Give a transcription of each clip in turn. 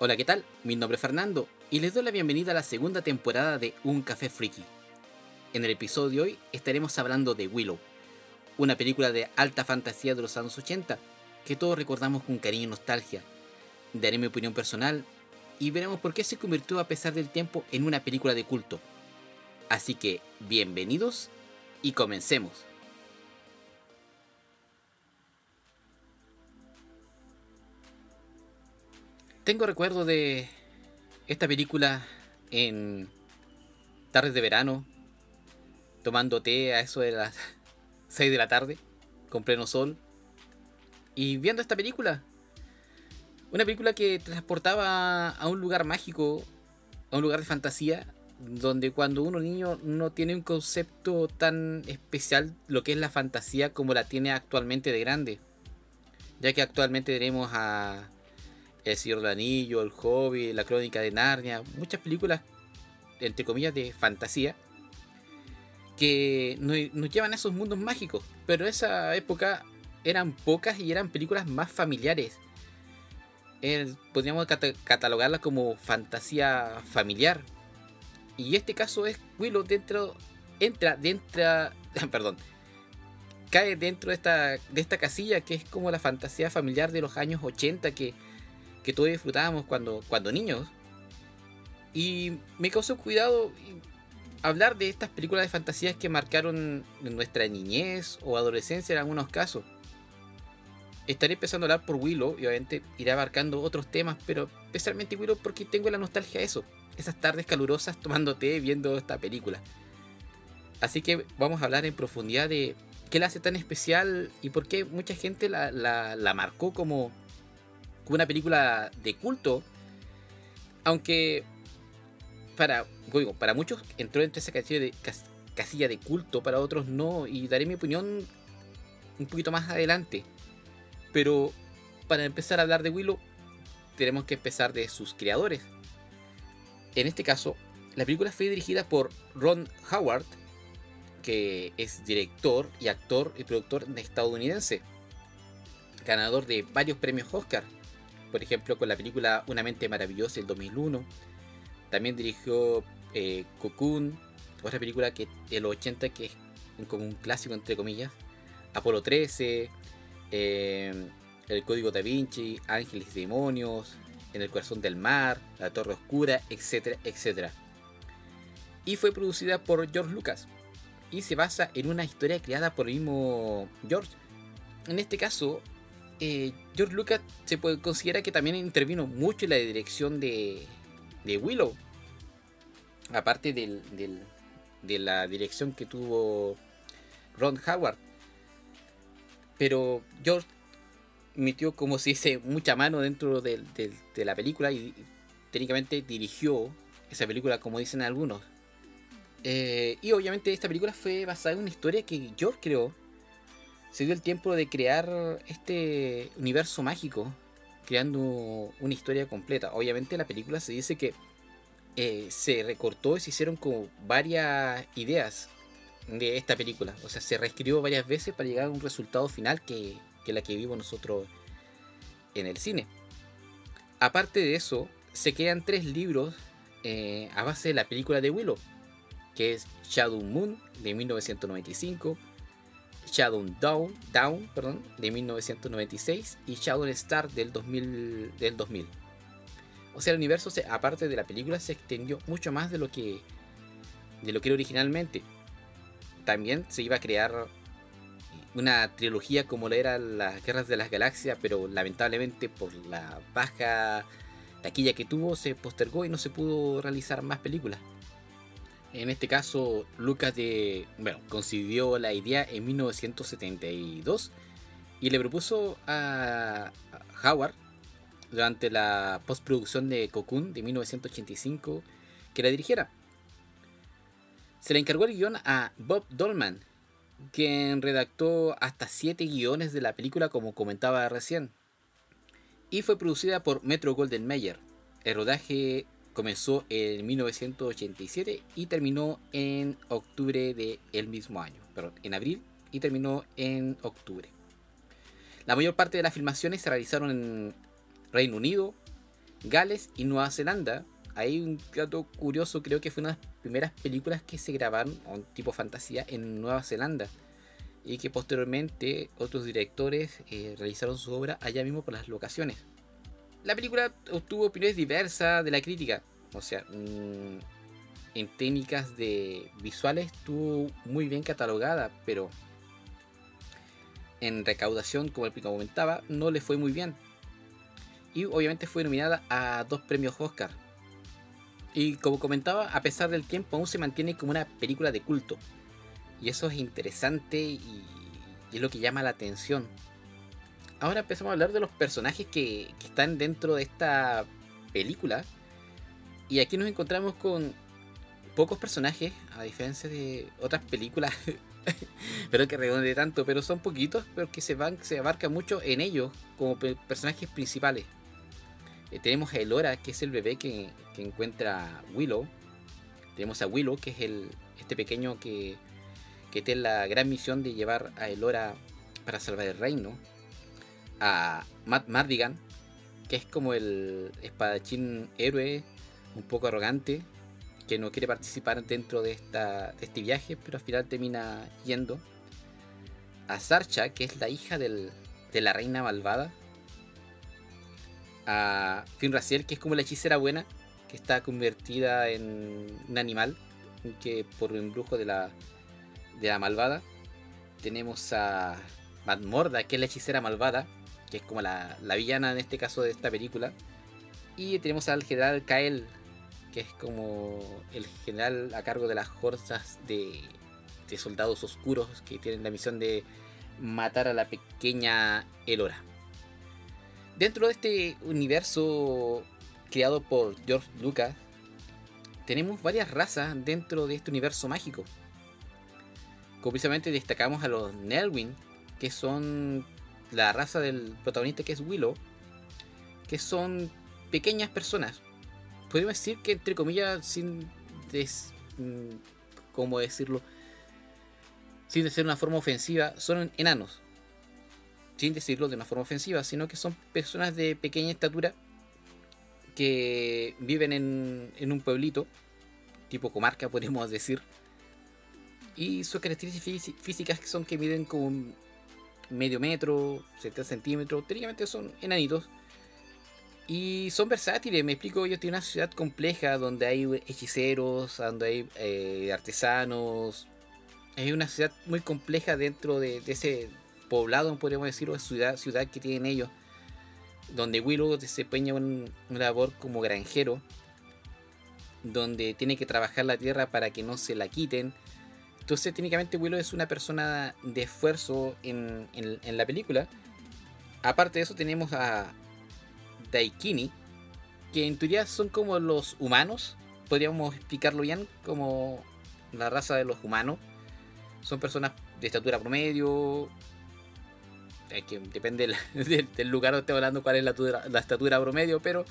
Hola, ¿qué tal? Mi nombre es Fernando y les doy la bienvenida a la segunda temporada de Un Café Friki. En el episodio de hoy estaremos hablando de Willow, una película de alta fantasía de los años 80 que todos recordamos con cariño y nostalgia. Daré mi opinión personal y veremos por qué se convirtió a pesar del tiempo en una película de culto. Así que, bienvenidos y comencemos. Tengo recuerdo de esta película en tardes de verano, tomando té a eso de las 6 de la tarde, con pleno sol, y viendo esta película. Una película que transportaba a un lugar mágico, a un lugar de fantasía, donde cuando uno niño no tiene un concepto tan especial lo que es la fantasía como la tiene actualmente de grande. Ya que actualmente tenemos a el Señor del Anillo, El Hobby, La Crónica de Narnia, muchas películas, entre comillas, de fantasía, que nos, llevan a esos mundos mágicos. Pero esa época eran pocas y eran películas más familiares. podríamos catalogarlas como fantasía familiar. Y este caso es Willow dentro, entra dentro, perdón, cae dentro de esta, de esta casilla que es como la fantasía familiar de los años 80 que que todos disfrutábamos cuando, cuando niños. Y me causó cuidado hablar de estas películas de fantasías que marcaron nuestra niñez o adolescencia en algunos casos. Estaré empezando a hablar por Willow obviamente iré abarcando otros temas, pero especialmente Willow porque tengo la nostalgia de eso. Esas tardes calurosas tomando té viendo esta película. Así que vamos a hablar en profundidad de qué la hace tan especial y por qué mucha gente la, la, la marcó como una película de culto, aunque para, para muchos entró entre esa casilla de, casilla de culto, para otros no, y daré mi opinión un poquito más adelante. Pero para empezar a hablar de Willow, tenemos que empezar de sus creadores. En este caso, la película fue dirigida por Ron Howard, que es director y actor y productor estadounidense, ganador de varios premios Oscar por ejemplo, con la película Una mente maravillosa del 2001. También dirigió eh, Cocoon, otra película que de los 80 que es como un clásico entre comillas. Apolo 13, eh, El Código da Vinci, Ángeles y Demonios, En el Corazón del Mar, La Torre Oscura, etcétera, etcétera. Y fue producida por George Lucas. Y se basa en una historia creada por el mismo George. En este caso, eh, George Lucas se puede, considera que también intervino mucho en la dirección de, Willow. Aparte de la dirección que tuvo Ron Howard. Pero George metió, como se dice, mucha mano dentro de, la película y, técnicamente dirigió esa película, como dicen algunos. Eh, y obviamente esta película fue basada en una historia que George creó se dio el tiempo de crear este universo mágico, creando una historia completa. Obviamente la película se dice que eh, se recortó y se hicieron como varias ideas de esta película. O sea, se reescribió varias veces para llegar a un resultado final que, la que vimos nosotros en el cine. Aparte de eso, se quedan tres libros eh, a base de la película de Willow, que es Shadow Moon de 1995, Shadow Down, Down perdón, de 1996 y Shadow Star del 2000, del 2000. O sea, el universo, aparte de la película, se extendió mucho más de lo que, de lo que era originalmente. También se iba a crear una trilogía como la era las Guerras de las Galaxias, pero lamentablemente por la baja taquilla que tuvo se postergó y no se pudo realizar más películas. En este caso, Lucas de, bueno, concibió la idea en 1972 y le propuso a Howard durante la postproducción de Cocoon de 1985 que la dirigiera. Se le encargó el guion a Bob Dolman, quien redactó hasta 7 guiones de la película como comentaba recién. Y fue producida por Metro Golden Mayer. El rodaje comenzó en 1987 y terminó en octubre del mismo año, perdón, en abril y terminó en octubre. La mayor parte de las filmaciones se realizaron en Reino Unido, Gales y Nueva Zelanda. Hay un dato curioso, creo que fue una de las primeras películas que se grabaron, un tipo fantasía, en Nueva Zelanda. Y que posteriormente otros directores eh, realizaron su obra allá mismo por las locaciones. La película obtuvo opiniones diversas de la crítica. O sea, mm, en técnicas de visuales estuvo muy bien catalogada, pero en recaudación, como el comentaba, no le fue muy bien. Y obviamente fue nominada a dos premios Oscar. Y como comentaba, a pesar del tiempo aún se mantiene como una película de culto. Y eso es interesante y, es lo que llama la atención. Ahora empezamos a hablar de los personajes que, que están dentro de esta película. Y aquí nos encontramos con pocos personajes, a diferencia de otras películas pero que redonde tanto, pero son poquitos, pero que se, van, se abarca mucho en ellos como personajes principales. Eh, tenemos a Elora, que es el bebé que, encuentra Willow. Tenemos a Willow, que es el, este pequeño que, que tiene la gran misión de llevar a Elora para salvar el reino. A Matt Mardigan, que es como el espadachín héroe, un poco arrogante, que no quiere participar dentro de, esta, de este viaje, pero al final termina yendo. A Sarcha, que es la hija del, de la reina malvada. A Finraciel, que es como la hechicera buena, que está convertida en un animal, que por un embrujo de la, de la malvada. Tenemos a Madmorda, que es la hechicera malvada, que es como la, la villana en este caso de esta película. Y tenemos al general Kael, que es como el general a cargo de las fuerzas de, soldados oscuros que tienen la misión de matar a la pequeña Elora. Dentro de este universo creado por George Lucas, tenemos varias razas dentro de este universo mágico. Como precisamente destacamos a los Nelwyn, que son la raza del protagonista que es Willow, que son pequeñas personas, podemos decir que entre comillas, sin des, mm, ¿cómo decirlo? Sin decir una forma ofensiva, son enanos. Sin decirlo de una forma ofensiva, sino que son personas de pequeña estatura que viven en, en un pueblito, tipo comarca podríamos decir. Y sus características físicas son que miden como medio metro, 70 centímetros, técnicamente son enanitos y son versátiles, me explico, ellos tienen una ciudad compleja donde hay hechiceros, donde hay eh, artesanos. Hay una ciudad muy compleja dentro de, ese poblado, podríamos decirlo, ciudad, ciudad que tienen ellos. Donde Willow desempeña un, labor como granjero. Donde tiene que trabajar la tierra para que no se la quiten. Entonces técnicamente Willow es una persona de esfuerzo en, en la película. Aparte de eso tenemos a, Daikini, que en teoría son como los humanos, podríamos explicarlo bien como la raza de los humanos. Son personas de estatura promedio, que depende del, lugar donde esté hablando cuál es la, estatura promedio, pero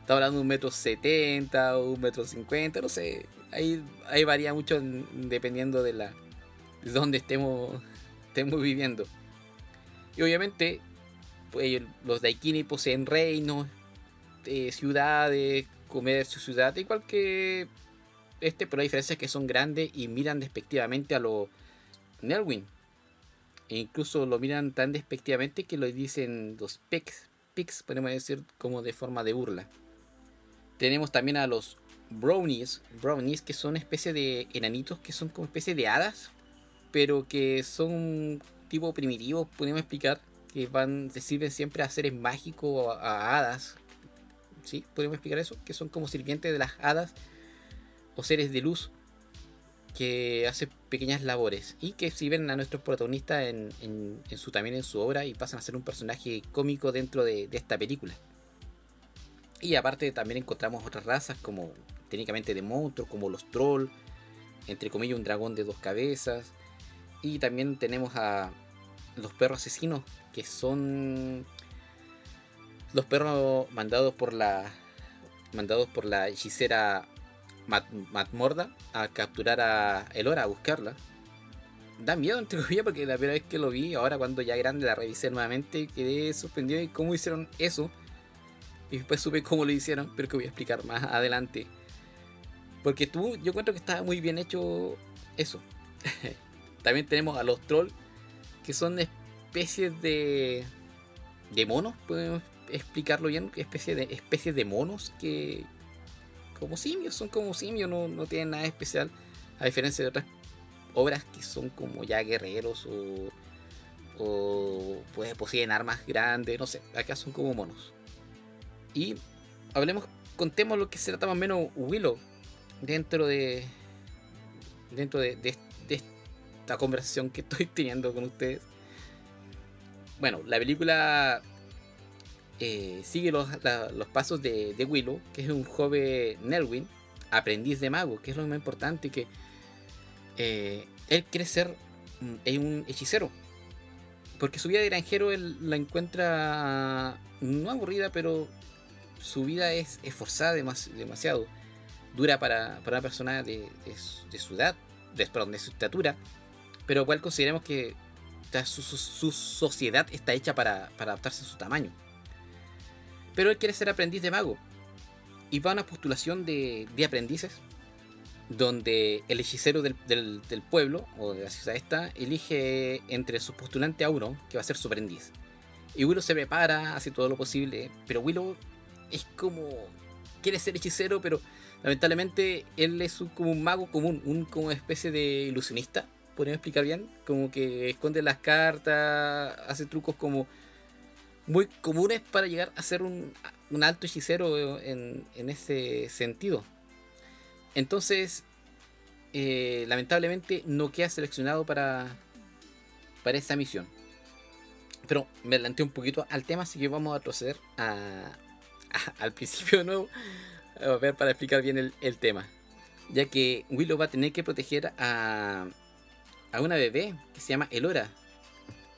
está hablando de un metro setenta o un metro cincuenta, no sé, ahí, ahí varía mucho dependiendo de la de donde estemos, estemos viviendo. Y obviamente pues, los Daikini poseen reinos, eh, ciudades, comercio, ciudad, igual que este, pero la diferencia es que son grandes y miran despectivamente a los Nelwyn. E incluso lo miran tan despectivamente que lo dicen los Pix, Pix, podemos decir como de forma de burla. Tenemos también a los Brownies, Brownies que son especie de enanitos que son como especie de hadas, pero que son tipo primitivos, podemos explicar que van, sirven siempre a seres mágicos, a, hadas. ¿Sí? ¿Podemos explicar eso? Que son como sirvientes de las hadas o seres de luz que hacen pequeñas labores y que sirven a nuestros protagonistas en, en, su, también en su obra y pasan a ser un personaje cómico dentro de, de esta película. Y aparte también encontramos otras razas como técnicamente de monstruos, como los trolls, entre comillas un dragón de dos cabezas. Y también tenemos a los perros asesinos, que son los perros mandados por la mandados por la hechicera Matmorda a capturar a Elora, a buscarla. Da miedo, entre comillas, porque la primera vez que lo vi, ahora cuando ya grande la revisé nuevamente, quedé sorprendido de cómo hicieron eso. Y después supe cómo lo hicieron, pero que voy a explicar más adelante. Porque tú, yo encuentro que está muy bien hecho eso. También tenemos a los trolls, que son especies de. de monos, podemos explicarlo bien. Especies de, especies de monos que. como simios, son como simios, no, no tienen nada especial. A diferencia de otras obras que son como ya guerreros o. o pues poseen armas grandes, no sé, acá son como monos. Y hablemos, contemos lo que se trata más o menos Willow dentro de. dentro de, esta conversación que estoy teniendo con ustedes. Bueno, la película eh, sigue los, los pasos de, de, Willow, que es un joven Nelwyn, aprendiz de mago, que es lo más importante, que eh, él quiere ser un hechicero. Porque su vida de granjero la encuentra no aburrida, pero su vida es esforzada demasiado. Dura para, para una persona de, de, su edad, de, su estatura, pero cual consideramos que su, su, sociedad está hecha para, para, adaptarse a su tamaño. Pero él quiere ser aprendiz de mago. Y va a una postulación de, de aprendices, donde el hechicero del, del, pueblo, o de la ciudad esta, elige entre su postulante a uno, que va a ser su aprendiz. Y Willow se prepara, hace todo lo posible, pero Willow es como. quiere ser hechicero, pero lamentablemente él es como un mago común, un como especie de ilusionista, podemos explicar bien, como que esconde las cartas, hace trucos como muy comunes para llegar a ser un, un alto hechicero en, en, ese sentido. Entonces, eh, lamentablemente no queda seleccionado para, para esa misión. Pero me adelanté un poquito al tema, así que vamos a proceder a, al principio de nuevo, a ver para explicar bien el, tema. Ya que Willow va a tener que proteger a, a una bebé que se llama Elora,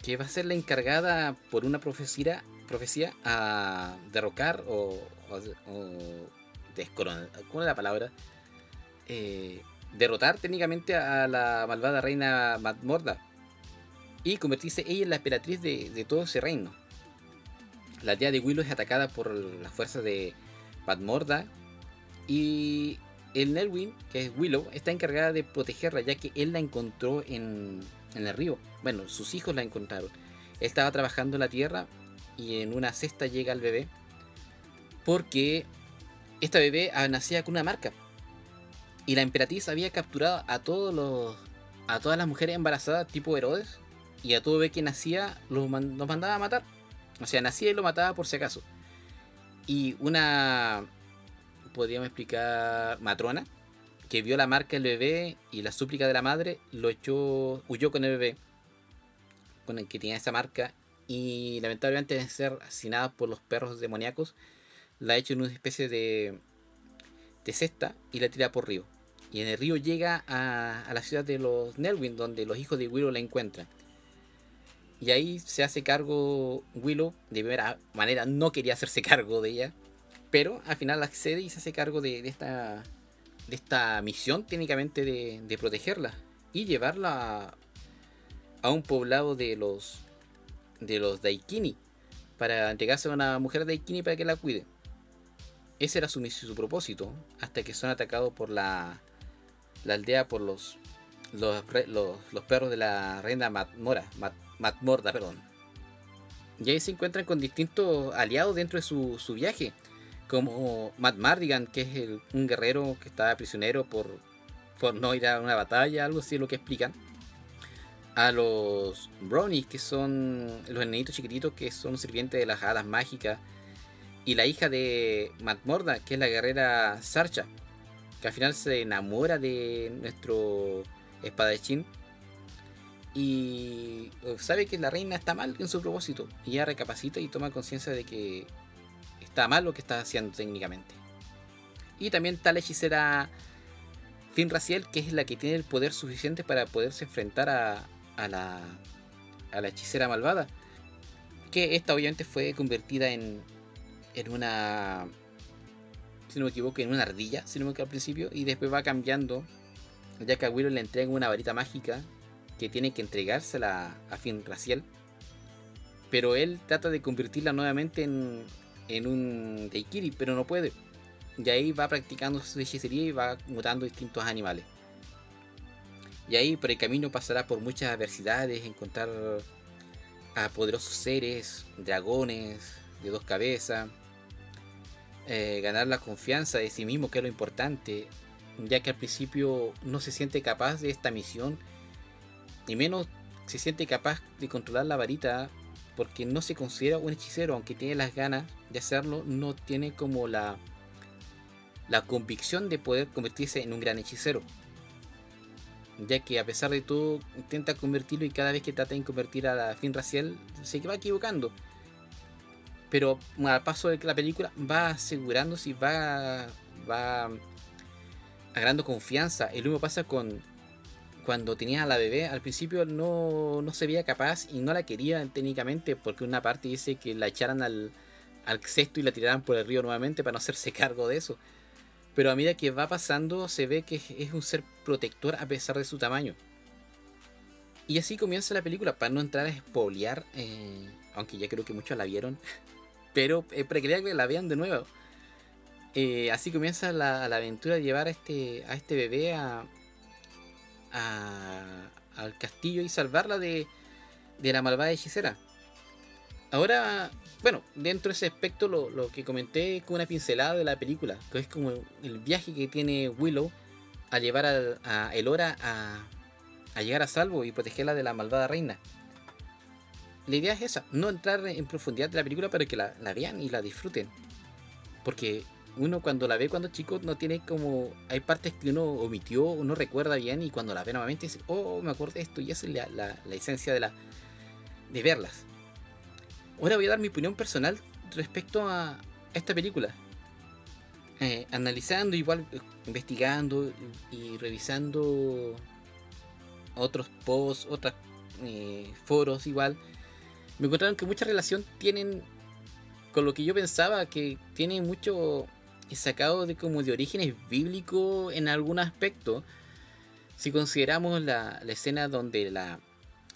que va a ser la encargada por una profecía, profecía a derrocar o, o, o descoronar, ¿cómo es la palabra? Eh, derrotar técnicamente a la malvada reina Madmorda y convertirse ella en la emperatriz de, de todo ese reino la tía de Willow es atacada por las fuerzas de Padmorda y el Nelwyn, que es Willow, está encargada de protegerla ya que él la encontró en, el río. Bueno, sus hijos la encontraron. Él estaba trabajando en la tierra y en una cesta llega el bebé porque esta bebé nacía con una marca y la emperatriz había capturado a todos los a todas las mujeres embarazadas tipo Herodes y a todo bebé que nacía los mandaba a matar o sea, nacía y lo mataba por si acaso. Y una, podríamos explicar, matrona, que vio la marca del bebé y la súplica de la madre, lo echó, huyó con el bebé, con el que tenía esa marca, y lamentablemente de ser asesinada por los perros demoníacos, la ha hecho en una especie de, de cesta y la tira por río. Y en el río llega a, a la ciudad de los Nelwyn, donde los hijos de Willow la encuentran. Y ahí se hace cargo Willow. De primera manera no quería hacerse cargo de ella. Pero al final accede y se hace cargo de, esta, de esta misión técnicamente de, de, protegerla. Y llevarla a, un poblado de los, de los Daikini. Para entregarse a una mujer Daikini para que la cuide. Ese era su, su propósito. Hasta que son atacados por la, la aldea por los, los, los, perros de la reina Matmora. Mat, Matmorda, perdón. Y ahí se encuentran con distintos aliados dentro de su, su viaje. Como Matt Mardigan, que es un guerrero que estaba prisionero por, por no ir a una batalla, algo así es lo que explican. A los Brownies, que son los enanitos chiquititos que son sirvientes de las hadas mágicas. Y la hija de Matmorda, que es la guerrera Sarcha, que al final se enamora de nuestro espadachín y uh, sabe que la reina está mal en su propósito y ya recapacita y toma conciencia de que está mal lo que está haciendo técnicamente. Y también está la hechicera Fin Raciel, que es la que tiene el poder suficiente para poderse enfrentar a, a, la, a la hechicera malvada. Que esta obviamente fue convertida en, en una, si no me equivoco, en una ardilla, si no me equivoco al principio, y después va cambiando, ya que a Willow le entrega una varita mágica que tiene que entregársela a fin racial. Pero él trata de convertirla nuevamente en, en un Daikiri, pero no puede. Y ahí va practicando su hechicería y va mutando distintos animales. Y ahí por el camino pasará por muchas adversidades, encontrar a poderosos seres, dragones de dos cabezas, eh, ganar la confianza de sí mismo, que es lo importante, ya que al principio no se siente capaz de esta misión, y menos se siente capaz de controlar la varita, porque no se considera un hechicero, aunque tiene las ganas de hacerlo, no tiene como la, la convicción de poder convertirse en un gran hechicero. Ya que a pesar de todo intenta convertirlo y cada vez que trata de convertir a la fin racial se va equivocando. Pero al paso de la película va asegurándose y va, va agarrando confianza. El mismo pasa con cuando tenía a la bebé. Al principio no, no se veía capaz y no la quería técnicamente porque una parte dice que la echaran al, al cesto y la tiraran por el río nuevamente para no hacerse cargo de eso. Pero a medida que va pasando se ve que es un ser protector a pesar de su tamaño. Y así comienza la película, para no entrar a espolear, eh, aunque ya creo que muchos la vieron, pero eh, que la vean de nuevo. Eh, así comienza la, aventura de llevar a este, a este bebé a, al castillo y salvarla de, de la malvada hechicera. Ahora bueno, dentro de ese aspecto lo, que comenté con una pincelada de la película, que es como el viaje que tiene Willow a llevar a, Elora a, a, llegar a salvo y protegerla de la malvada reina. La idea es esa, no entrar en profundidad de la película para que la, vean y la disfruten. Porque uno cuando la ve cuando chico no tiene como... Hay partes que uno omitió, uno recuerda bien y cuando la ve nuevamente dice, oh, me acuerdo de esto y esa es la, la esencia de, la, de verlas. Ahora voy a dar mi opinión personal respecto a esta película. Eh, analizando, igual investigando y revisando otros posts, otros eh, foros igual, me encontraron que mucha relación tienen con lo que yo pensaba, que tiene mucho sacado de como de orígenes bíblicos en algún aspecto. Si consideramos la, la escena donde la,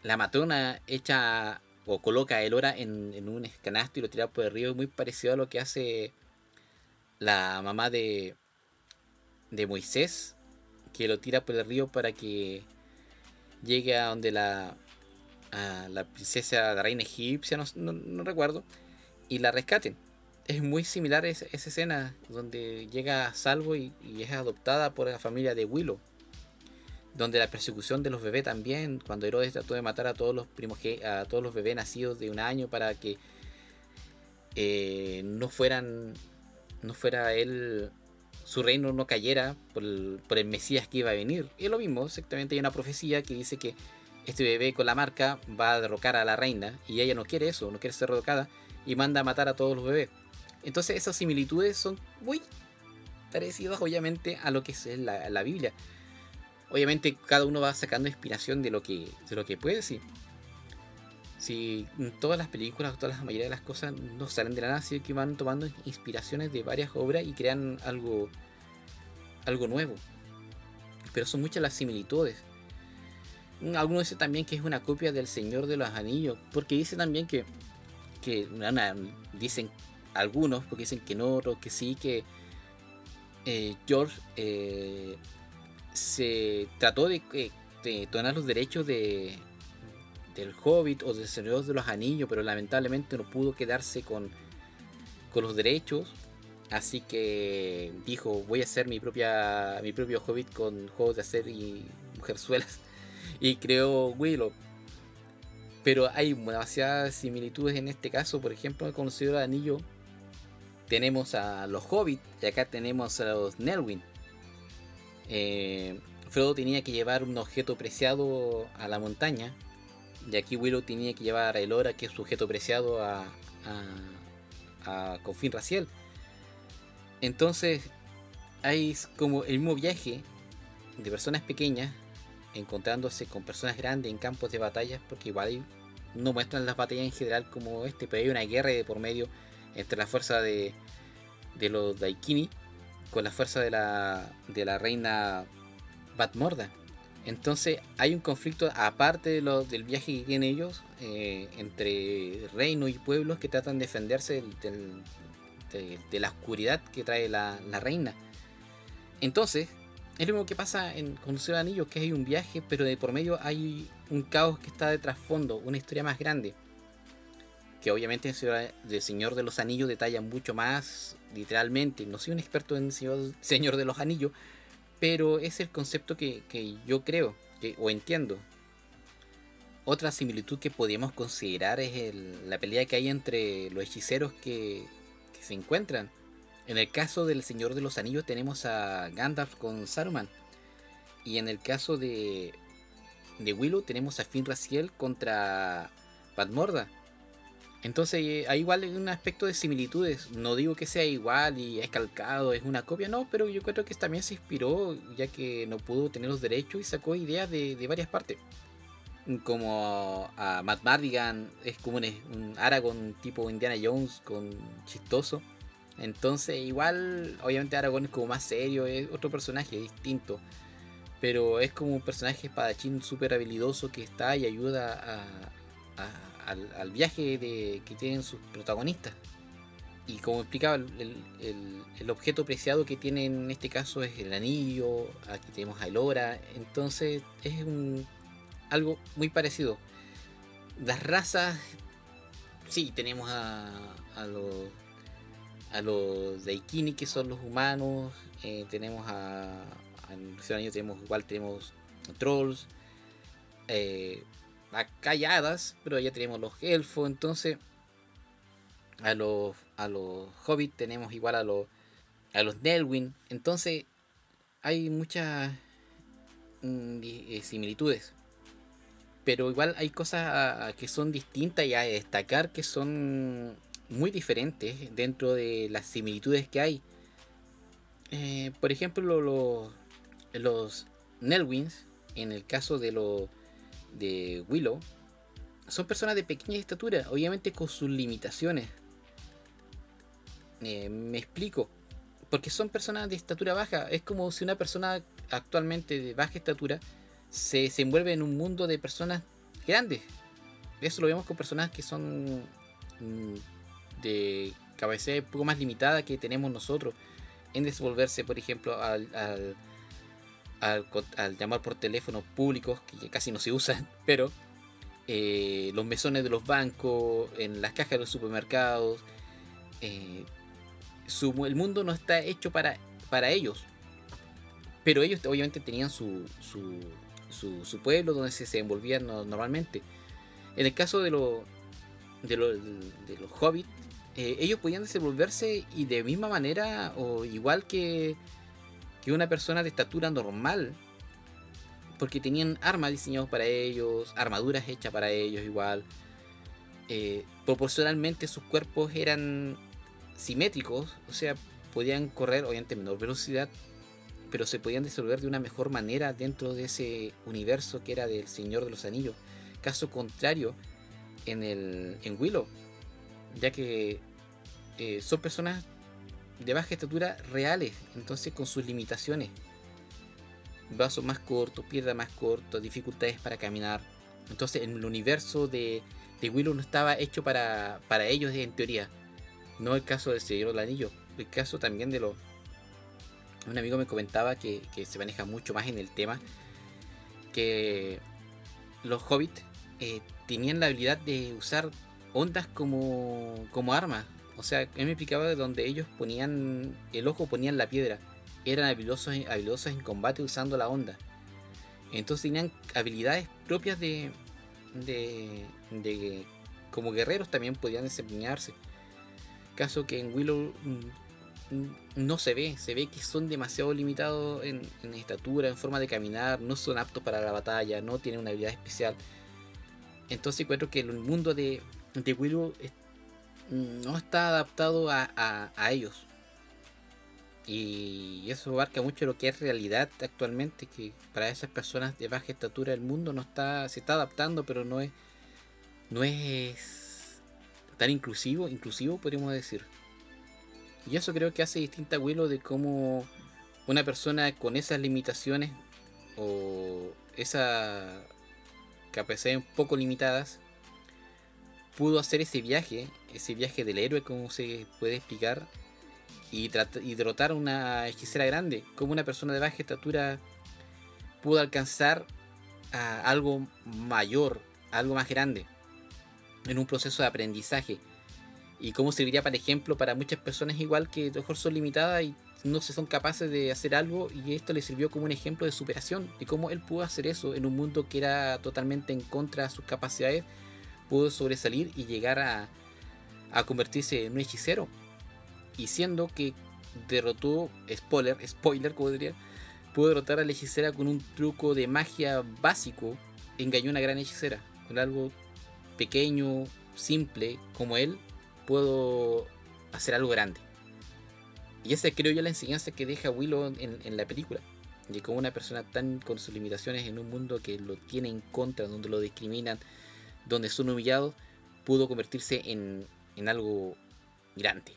la matrona echa o coloca el Elora en, un canasto y lo tira por el río, muy parecido a lo que hace la mamá de, de Moisés, que lo tira por el río para que llegue a donde la, a la princesa, la reina egipcia, no, recuerdo, y la rescaten. Es muy similar a esa, escena donde llega a salvo y, y, es adoptada por la familia de Willow donde la persecución de los bebés también, cuando Herodes trató de matar a todos los primos a todos los bebés nacidos de un año para que eh, no fueran, no fuera él, su reino no cayera por el, por el Mesías que iba a venir. Y es lo mismo, exactamente hay una profecía que dice que este bebé con la marca va a derrocar a la reina y ella no quiere eso, no quiere ser derrocada y manda a matar a todos los bebés. Entonces esas similitudes son muy parecidas obviamente a lo que es la, la Biblia obviamente cada uno va sacando inspiración de lo que, de lo que puede, sí. Si todas las películas, todas la mayoría de las cosas no salen de la nada, sino que van tomando inspiraciones de varias obras y crean algo, algo nuevo. Pero son muchas las similitudes. Algunos dicen también que es una copia del Señor de los Anillos, porque dice también que, que dicen algunos, porque dicen que no, otros que sí, que eh, George eh, se trató de, de tonar los derechos de, del Hobbit o del Señor de los Anillos, pero lamentablemente no pudo quedarse con, con los derechos. Así que dijo, voy a hacer mi propia mi propio Hobbit con juegos de hacer y mujerzuelas. Y creó Willow. Pero hay demasiadas similitudes en este caso. Por ejemplo, con el Señor Anillo tenemos a los Hobbits y acá tenemos a los Nelwyn eh, Frodo tenía que llevar un objeto preciado a la montaña. Y aquí Willow tenía que llevar a Elora, que es su objeto preciado, a, a, Confín Racial. Entonces, hay como el mismo viaje de personas pequeñas encontrándose con personas grandes en campos de batallas, porque igual no muestran las batallas en general como este, pero hay una guerra de por medio entre la fuerza de, de los Daikini con la fuerza de la, de la reina Batmorda. Entonces hay un conflicto aparte de del viaje que tienen ellos eh, entre reino y pueblos que tratan de defenderse del, de, la oscuridad que trae la, reina. Entonces, es lo mismo que pasa en con el Anillo, que hay un viaje, pero de por medio hay un caos que está de trasfondo, una historia más grande. Que obviamente el Señor de los Anillos detalla mucho más, literalmente. No soy un experto en Señor de los Anillos, pero es el concepto que, yo creo que, o entiendo. Otra similitud que podríamos considerar es la pelea que hay entre los hechiceros que, se encuentran. En el caso del Señor de los Anillos tenemos a Gandalf con Saruman. Y en el caso de, de Willow tenemos a Finn Raziel contra Padmorda. Entonces eh, hay igual un aspecto de similitudes. No digo que sea igual y es calcado, es una copia, no, pero yo creo que también se inspiró ya que no pudo tener los derechos y sacó ideas de, varias partes. Como a Matt Mardigan, es como un, Aragorn tipo Indiana Jones con chistoso. Entonces igual, obviamente Aragorn es como más serio, es otro personaje distinto. Pero es como un personaje espadachín súper habilidoso que está y ayuda a al, viaje que tienen sus protagonistas. Y como explicaba, el, objeto preciado que tiene en este caso es el anillo, aquí tenemos a Elora, entonces es un, algo muy parecido. Las razas, sí, tenemos a, a los a los Daikini que son los humanos, eh, tenemos a, el anillo tenemos igual tenemos trolls, eh, calladas, pero ya tenemos los elfos, entonces a los a los hobbits tenemos igual a los a los Nelwyn, entonces hay muchas mm, eh, similitudes. Pero igual hay cosas que son distintas y a destacar que son muy diferentes dentro de las similitudes que hay. Eh, por ejemplo, los, los Nelwyns, en el caso de los de Willow son personas de pequeña estatura, obviamente con sus limitaciones. Eh, me explico. Porque son personas de estatura baja. Es como si una persona actualmente de baja estatura se, envuelve en un mundo de personas grandes. Eso lo vemos con personas que son mm, de cabecera un poco más limitada que tenemos nosotros. En desenvolverse, por ejemplo, al al, llamar por teléfonos públicos, que casi no se usan, pero eh, los mesones de los bancos, en las cajas de los supermercados, eh, el mundo no está hecho para, para ellos. Pero ellos obviamente tenían su, su, su, pueblo donde se, se envolvían normalmente. En el caso de, lo, de, de los hobbits, eh, ellos podían desenvolverse y de misma manera o igual que que una persona de estatura normal. Porque tenían armas diseñadas para ellos, armaduras hechas para ellos igual. Eh, proporcionalmente sus cuerpos eran simétricos, o sea, podían correr obviamente menor velocidad, pero se podían desenvolver de una mejor manera dentro de ese universo que era del Señor de los Anillos. Caso contrario en, el, en Willow, ya que eh, son personas de baja estatura reales, entonces con sus limitaciones. Brazos más cortos, piernas más cortas, dificultades para caminar. Entonces el universo de, de Willow no estaba hecho para, para ellos en teoría. No el caso del Señor del Anillo. El caso también de los... Un amigo me comentaba que, se maneja mucho más en el tema. Que los hobbits eh, tenían la habilidad de usar ondas como, como armas. O sea, él me explicaba de donde ellos ponían el ojo, ponían la piedra. Eran habilidosos, habilidosos en combate usando la onda. Entonces tenían habilidades propias de, de, de como guerreros también podían desempeñarse. Caso que en Willow mm, no se ve, se ve que son demasiado limitados en, en, estatura, en forma de caminar, no son aptos para la batalla, no tienen una habilidad especial. Entonces encuentro que el mundo de, de Willow no está adaptado a, ellos. Y eso abarca mucho lo que es realidad actualmente, que para esas personas de baja estatura el mundo no está, se está adaptando, pero no es, no es tan inclusivo, inclusivo podríamos decir. Y eso creo que hace distinta Willow de cómo una persona con esas limitaciones o esa capacidad un poco limitadas pudo hacer ese viaje, ese viaje del héroe, como se puede explicar, y, y derrotar a una hechicera grande, como una persona de baja estatura pudo alcanzar algo mayor, algo más grande, en un proceso de aprendizaje. Y cómo serviría, por ejemplo, para muchas personas igual que a lo mejor son limitadas y no se son capaces de hacer algo y esto le sirvió como un ejemplo de superación de cómo él pudo hacer eso en un mundo que era totalmente en contra de sus capacidades pudo sobresalir y llegar a, a convertirse en un hechicero. Y siendo que derrotó, spoiler, spoiler como diría, pudo derrotar a la hechicera con un truco de magia básico, engañó a una gran hechicera. Con algo pequeño, simple como él, puedo hacer algo grande. Y esa creo yo la enseñanza que deja Willow en, la película. De cómo una persona tan con sus limitaciones en un mundo que lo tiene en contra, donde lo discriminan, donde son humillados, pudo convertirse en, en algo grande.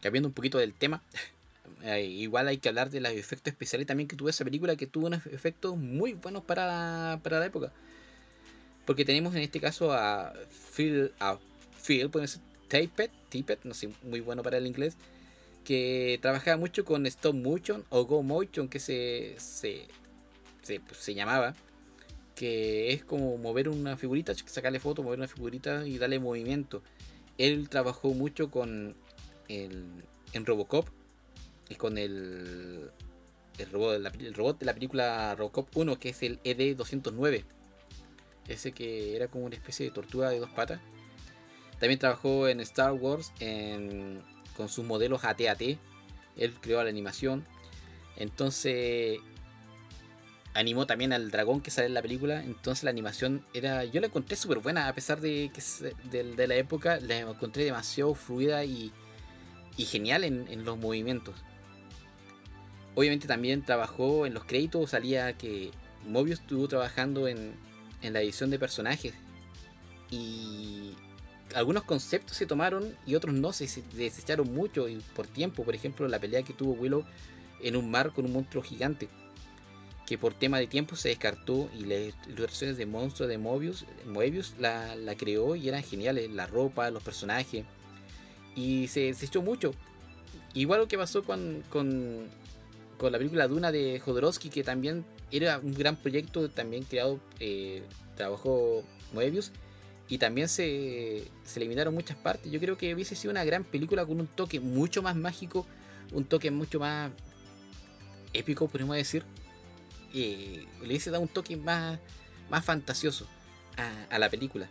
Cambiando un poquito del tema, eh, igual hay que hablar de los efectos especiales también que tuvo esa película, que tuvo unos efectos muy buenos para, para la época. Porque tenemos en este caso a Phil, a Phil, puede ser Tippett, Tippett, no sé, muy bueno para el inglés, que trabajaba mucho con stop motion o go motion, que se, se, se, pues, se llamaba que es como mover una figurita, sacarle foto, mover una figurita y darle movimiento. Él trabajó mucho con el, en Robocop y con el, el, robot, el robot de la película Robocop 1, que es el ED-209. Ese que era como una especie de tortuga de dos patas. También trabajó en Star Wars con sus modelos AT-AT. Él creó la animación. Entonces animó también al dragón que sale en la película. Entonces la animación era. Yo la encontré súper buena, a pesar de que de, la época, la encontré demasiado fluida y, y genial en, los movimientos. Obviamente también trabajó en los créditos, salía que Mobius estuvo trabajando en, en la edición de personajes. Y algunos conceptos se tomaron y otros no, se desecharon mucho y por tiempo. Por ejemplo, la pelea que tuvo Willow en un mar con un monstruo gigante que por tema de tiempo se descartó y las ilustraciones de monstruos de Mobius, Moebius la, creó y eran geniales, la ropa, los personajes. Y se, echó mucho. Igual lo que pasó con, con, la película Duna de Jodorowsky, que también era un gran proyecto, también creado, eh, trabajó Moebius. Y también se, se eliminaron muchas partes. Yo creo que hubiese sido una gran película con un toque mucho más mágico, un toque mucho más épico, podemos decir le hubiese dado un toque más, más fantasioso a, la película.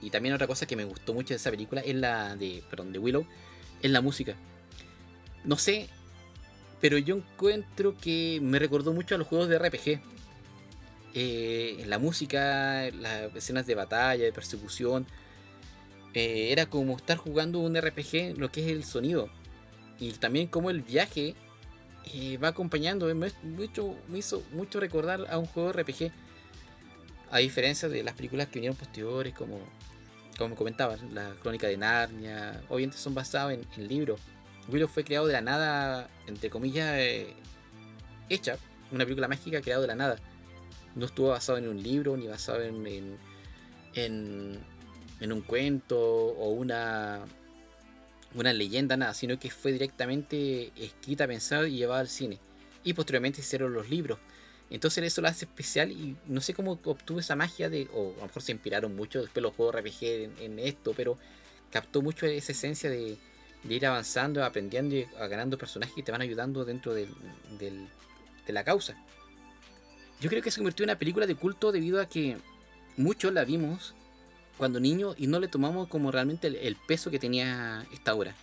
Y también otra cosa que me gustó mucho de esa película es la de, perdón, de Willow, es la música. No sé, pero yo encuentro que me recordó mucho a los juegos de RPG. Eh, la música, las escenas de batalla, de persecución, eh, era como estar jugando un RPG, lo que es el sonido. Y también como el viaje va acompañando. Me, mucho, me hizo mucho recordar a un juego RPG. A diferencia de las películas que vinieron posteriores, como, como comentaba, la crónica de Narnia, obviamente son basados en, libros. Willow fue creado de la nada, entre comillas, eh, hecha, una película mágica creada de la nada. No estuvo basado en un libro, ni basado en, en, en un cuento o una una leyenda, nada, sino que fue directamente escrita, pensada y llevada al cine. Y posteriormente hicieron los libros. Entonces eso lo hace especial y no sé cómo obtuvo esa magia de, o a lo mejor se inspiraron mucho después los juegos RPG en, esto, pero captó mucho esa esencia de, ir avanzando, aprendiendo y ganando personajes que te van ayudando dentro de la causa. Yo creo que se convirtió en una película de culto debido a que muchos la vimos cuando niño y no le tomamos como realmente el, peso que tenía esta obra.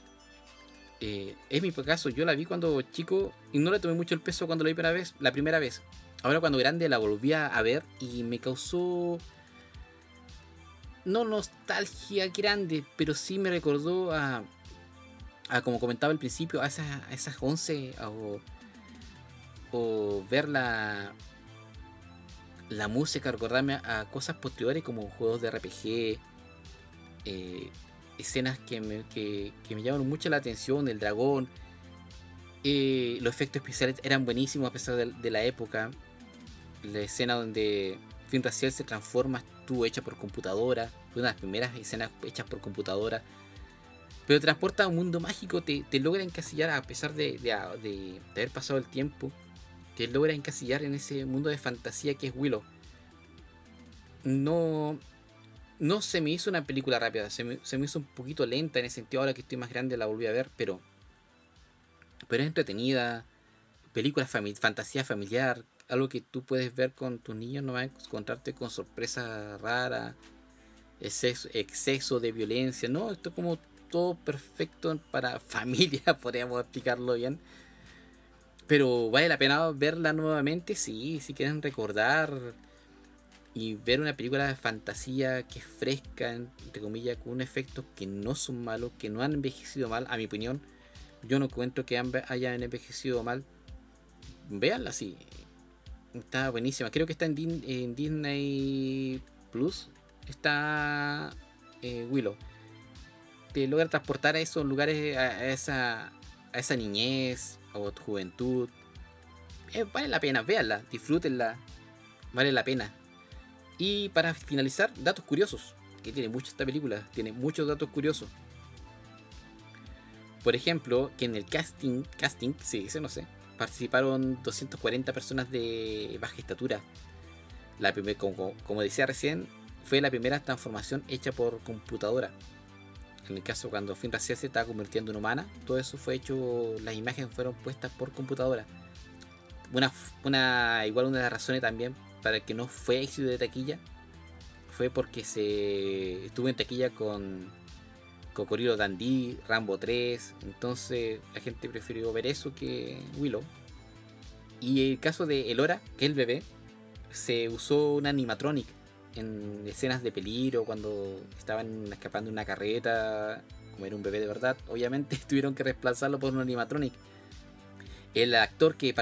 Eh, es mi caso, yo la vi cuando chico y no le tomé mucho el peso cuando la vi primera vez, la primera vez. Ahora cuando grande la volví a ver y me causó no nostalgia grande, pero sí me recordó a, a como comentaba al principio, a esas, a esas 11 o, o ver la, la música, recordarme a, cosas posteriores como juegos de RPG, eh, escenas que me, que, me llamaron mucho la atención, el dragón, eh, los efectos especiales eran buenísimos a pesar de, la época, la escena donde Fin Racial se transforma, estuvo hecha por computadora, fue una de las primeras escenas hechas por computadora. Pero transporta a un mundo mágico, te, logra encasillar a pesar de, de, haber pasado el tiempo, te logra encasillar en ese mundo de fantasía que es Willow. No, no se me hizo una película rápida, se me, se me, hizo un poquito lenta en el sentido, ahora que estoy más grande la volví a ver, pero, pero es entretenida, película fantasía familiar, algo que tú puedes ver con tus niños, no vas a encontrarte con sorpresas raras, exceso, exceso de violencia, no, esto es como todo perfecto para familia, podríamos explicarlo bien. Pero vale la pena verla nuevamente, sí, si quieren recordar y ver una película de fantasía que es fresca, entre comillas, con efectos que no son malos, que no han envejecido mal, a mi opinión. Yo no cuento que hayan envejecido mal. Véanla sí, Está buenísima. Creo que está en, Disney Plus. Está eh, Willow. Te logra transportar a esos lugares, a, esa, a esa niñez o juventud. Eh, vale la pena, véanla, disfrútenla. Vale la pena. Y para finalizar, datos curiosos. Que tiene mucho esta película. Tiene muchos datos curiosos. Por ejemplo, que en el casting, casting, sí, dice, no sé, participaron 240 personas de baja estatura. La como, como, decía recién, fue la primera transformación hecha por computadora. En el caso cuando Finn Raciel se estaba convirtiendo en humana, todo eso fue hecho, las imágenes fueron puestas por computadora. Una, una, igual una de las razones también para que no fue éxito de taquilla fue porque se estuvo en taquilla con Cocoriro Dandy, Rambo 3. Entonces la gente prefirió ver eso que Willow. Y el caso de Elora, que es el bebé, se usó un animatronic en escenas de peligro, cuando estaban escapando de una carreta, como era un bebé de verdad. Obviamente tuvieron que reemplazarlo por un animatronic. El actor que,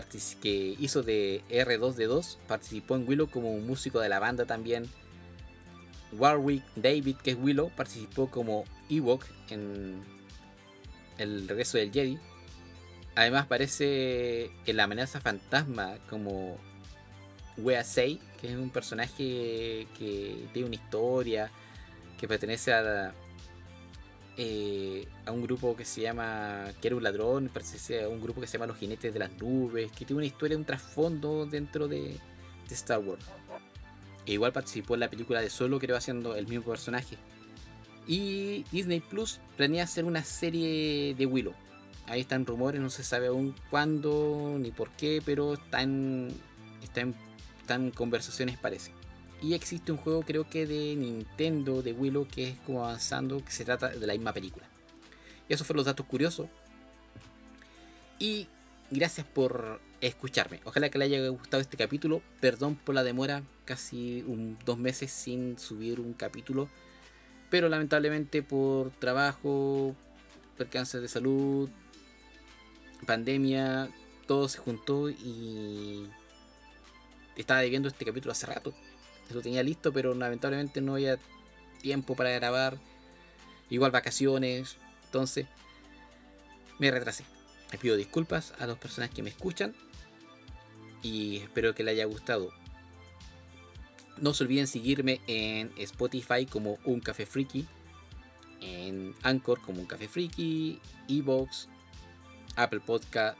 hizo de R2D2 participó en Willow como un músico de la banda también. Warwick David, que es Willow, participó como Ewok en El regreso del Jedi. Además aparece en la amenaza fantasma como Wea Sei, que es un personaje que tiene una historia, que pertenece a, eh, a un grupo que se llama, que era un ladrón, pertenece a un grupo que se llama Los Jinetes de las Nubes, que tiene una historia, un trasfondo dentro de, Star Wars. E igual participó en la película de Solo, creo, haciendo el mismo personaje. Y Disney Plus planea hacer una serie de Willow. Ahí están rumores, no se sabe aún cuándo ni por qué, pero están, están conversaciones parece. Y existe un juego creo que de Nintendo, de Willow, que es como avanzando, que se trata de la misma película. Y esos fueron los datos curiosos. Y gracias por escucharme. Ojalá que le haya gustado este capítulo. Perdón por la demora, casi dos meses sin subir un capítulo pero lamentablemente por trabajo, percances de salud, pandemia, todo se juntó y estaba debiendo este capítulo hace rato. Lo tenía listo, pero lamentablemente no había tiempo para grabar. Igual vacaciones. Entonces, me retrasé. Les pido disculpas a las personas que me escuchan. Y espero que les haya gustado. No se olviden seguirme en Spotify como Un Café Friki, en Anchor como Un Café Friki, Evox, Apple Podcast,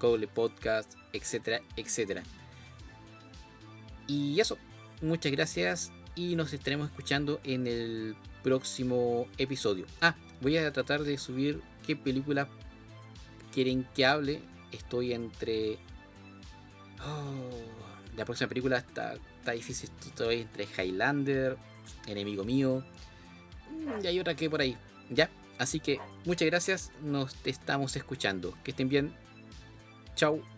Google Podcast, etcétera, etcétera. Y eso, muchas gracias y nos estaremos escuchando en el próximo episodio. Ah, voy a tratar de subir qué película quieren que hable. Estoy entre... Oh, la próxima película está está difícil todavía entre Highlander, enemigo mío. Y hay otra que por ahí. Ya. Así que muchas gracias. Nos estamos escuchando. Que estén bien. Chao.